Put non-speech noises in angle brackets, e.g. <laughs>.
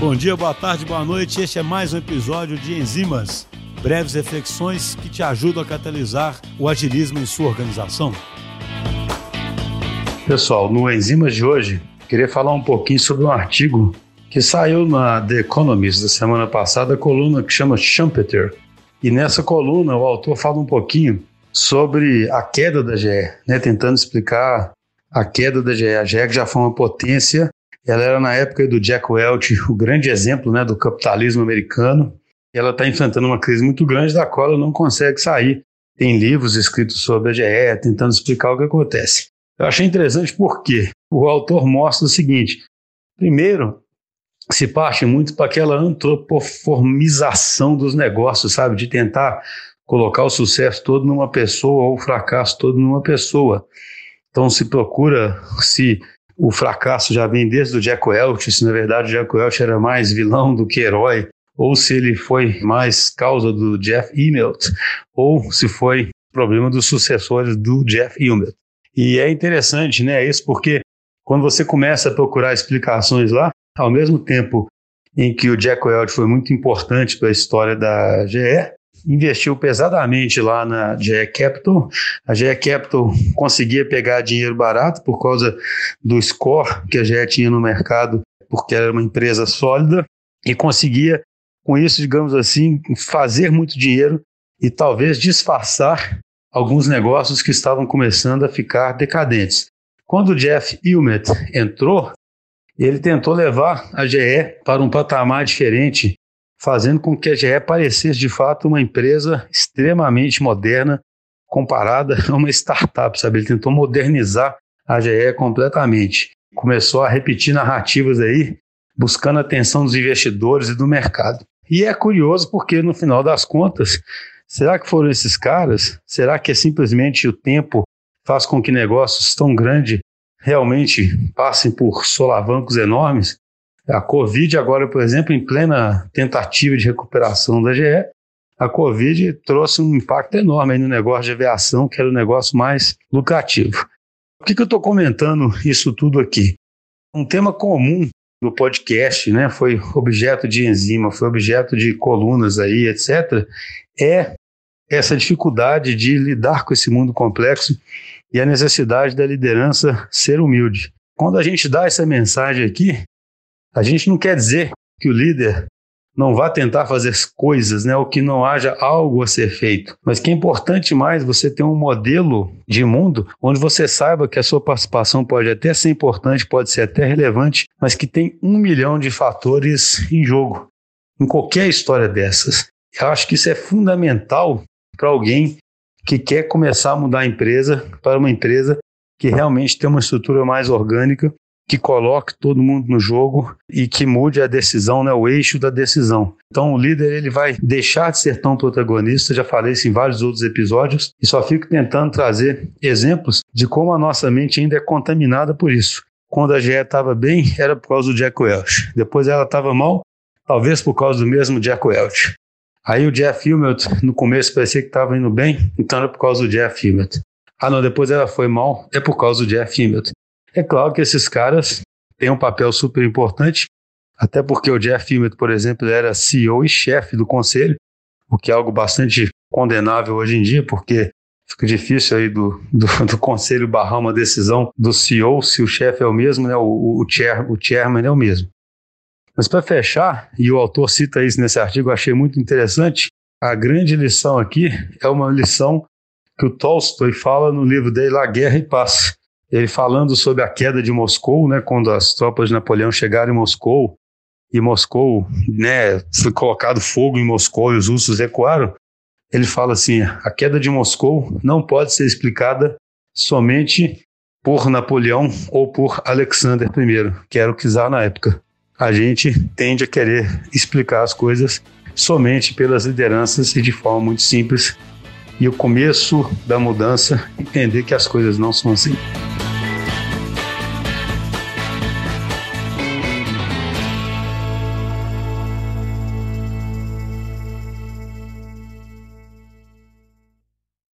Bom dia, boa tarde, boa noite. Este é mais um episódio de Enzimas, breves reflexões que te ajudam a catalisar o agilismo em sua organização. Pessoal, no Enzimas de hoje, queria falar um pouquinho sobre um artigo que saiu na The Economist da semana passada, a coluna que chama Schumpeter. E nessa coluna o autor fala um pouquinho sobre a queda da GE, né, tentando explicar a queda da GE. A GE já foi uma potência, ela era na época do Jack Welch o grande exemplo né, do capitalismo americano. Ela está enfrentando uma crise muito grande da qual ela não consegue sair. Tem livros escritos sobre a GE, tentando explicar o que acontece. Eu achei interessante porque o autor mostra o seguinte: primeiro, se parte muito para aquela antropoformização dos negócios, sabe? De tentar colocar o sucesso todo numa pessoa ou o fracasso todo numa pessoa. Então se procura se o fracasso já vem desde o Jack Welch, se na verdade o Jack Welch era mais vilão do que herói, ou se ele foi mais causa do Jeff Immelt, ou se foi problema dos sucessores do Jeff Immelt. E é interessante, né, isso porque quando você começa a procurar explicações lá, ao mesmo tempo em que o Jack Welch foi muito importante para a história da GE, investiu pesadamente lá na GE Capital. A GE Capital conseguia pegar dinheiro barato por causa do score que a GE tinha no mercado, porque era uma empresa sólida, e conseguia, com isso, digamos assim, fazer muito dinheiro e talvez disfarçar alguns negócios que estavam começando a ficar decadentes. Quando o Jeff Immelt entrou, ele tentou levar a GE para um patamar diferente, fazendo com que a GE parecesse de fato uma empresa extremamente moderna comparada <laughs> a uma startup, sabe? Ele tentou modernizar a GE completamente. Começou a repetir narrativas aí, buscando a atenção dos investidores e do mercado. E é curioso porque no final das contas, será que foram esses caras? Será que é simplesmente o tempo faz com que negócios tão grandes realmente passem por solavancos enormes. A Covid, agora, por exemplo, em plena tentativa de recuperação da GE, a Covid trouxe um impacto enorme no negócio de aviação, que era o negócio mais lucrativo. Por que, que eu estou comentando isso tudo aqui? Um tema comum do podcast, né, foi objeto de enzima, foi objeto de colunas aí, etc., é essa dificuldade de lidar com esse mundo complexo e a necessidade da liderança ser humilde. Quando a gente dá essa mensagem aqui, a gente não quer dizer que o líder não vá tentar fazer coisas, né, ou que não haja algo a ser feito. Mas que é importante mais você ter um modelo de mundo onde você saiba que a sua participação pode até ser importante, pode ser até relevante, mas que tem um milhão de fatores em jogo em qualquer história dessas. Eu acho que isso é fundamental para alguém que quer começar a mudar a empresa para uma empresa que realmente tem uma estrutura mais orgânica, que coloque todo mundo no jogo e que mude a decisão, né, o eixo da decisão. Então o líder ele vai deixar de ser tão protagonista, já falei isso em vários outros episódios, e só fico tentando trazer exemplos de como a nossa mente ainda é contaminada por isso. Quando a GE estava bem, era por causa do Jack Welch. Depois ela estava mal, talvez por causa do mesmo Jack Welch. Aí o Jeff Immelt, no começo parecia que estava indo bem, então era por causa do Jeff Immelt. Ah, não, depois ela foi mal, é por causa do Jeff Immelt. É claro que esses caras têm um papel super importante, até porque o Jeff Immelt, por exemplo, era CEO e chefe do conselho, o que é algo bastante condenável hoje em dia, porque fica difícil aí do, do, <laughs> do conselho barrar uma decisão do CEO se o chefe é o mesmo, né, o, o, chair, o chairman é o mesmo. Mas para fechar, e o autor cita isso nesse artigo, achei muito interessante, a grande lição aqui é uma lição que o Tolstói fala no livro dele, La Guerra e Paz. Ele falando sobre a queda de Moscou, né, quando as tropas de Napoleão chegaram em Moscou, e Moscou, né, foi colocado fogo em Moscou e os russos recuaram, ele fala assim: a queda de Moscou não pode ser explicada somente por Napoleão ou por Alexander I, que era o czar na época a gente tende a querer explicar as coisas somente pelas lideranças e de forma muito simples. E o começo da mudança, entender que as coisas não são assim.